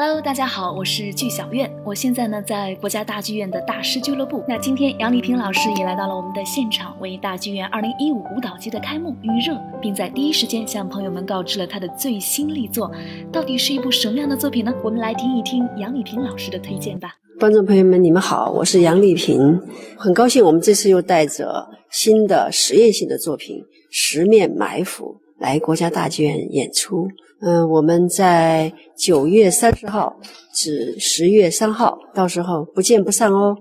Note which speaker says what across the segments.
Speaker 1: Hello，大家好，我是剧小院，我现在呢在国家大剧院的大师俱乐部。那今天杨丽萍老师也来到了我们的现场，为大剧院二零一五舞蹈节的开幕预热，并在第一时间向朋友们告知了他的最新力作，到底是一部什么样的作品呢？我们来听一听杨丽萍老师的推荐吧。
Speaker 2: 观众朋友们，你们好，我是杨丽萍，很高兴我们这次又带着新的实验性的作品《十面埋伏》来国家大剧院演出。嗯，我们在九月三十号至十月三号，到时候不见不散哦。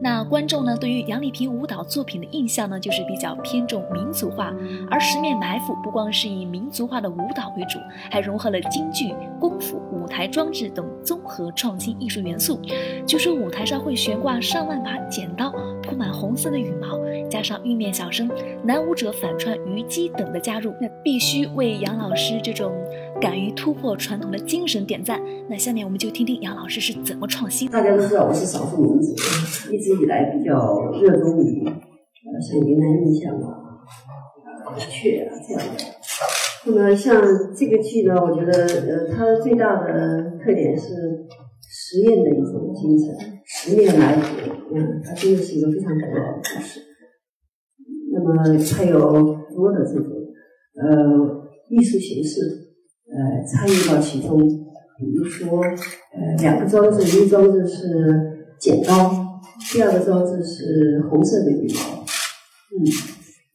Speaker 1: 那观众呢，对于杨丽萍舞蹈作品的印象呢，就是比较偏重民族化。而《十面埋伏》不光是以民族化的舞蹈为主，还融合了京剧、功夫、舞台装置等综合创新艺术元素。据说舞台上会悬挂上万把剪刀，满红色的羽毛，加上玉面小生、男舞者反串虞姬等的加入，那必须为杨老师这种敢于突破传统的精神点赞。那下面我们就听听杨老师是怎么创新。
Speaker 2: 大家都知道我是少数民族，一直。以来比较热衷于呃像云南印象啊、雀啊这样的。那么像这个剧呢，我觉得呃它最大的特点是实验的一种精神，实验来，嗯，它真的是一个非常古老的故事。那么它有很多的这种呃艺术形式呃参与到其中，比如说呃两个装置，一个装置是剪刀。第二个装置是红色的羽毛，嗯，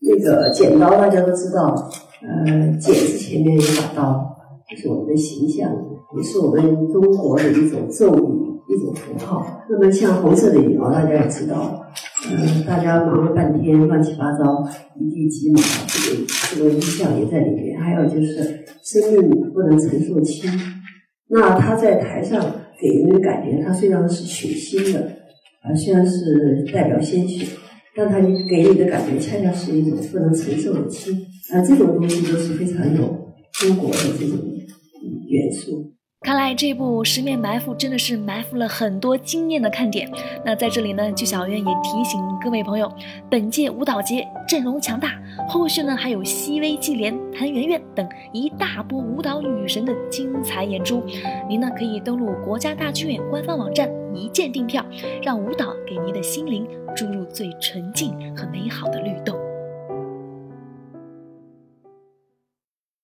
Speaker 2: 那个剪刀大家都知道，呃，剪字前面有把刀，就是我们的形象，也是我们中国的一种咒语，一种符号。那么像红色的羽毛，大家也知道，嗯，大家忙了半天，乱七八糟，一地鸡毛，这个这个意象也在里面。还有就是生命不能承受轻，那他在台上给人的感觉，他虽然是血腥的。啊，虽然是代表鲜血，但它给你的感觉恰恰是一种不能承受的轻。啊，这种东西都是非常有中国的这种元素。
Speaker 1: 看来这部《十面埋伏》真的是埋伏了很多惊艳的看点。那在这里呢，剧小院也提醒各位朋友，本届舞蹈节阵容强大，后续呢还有熹微、纪莲、谭圆圆等一大波舞蹈女神的精彩演出。您呢可以登录国家大剧院官方网站一键订票，让舞蹈给您的心灵注入最纯净和美好的律动。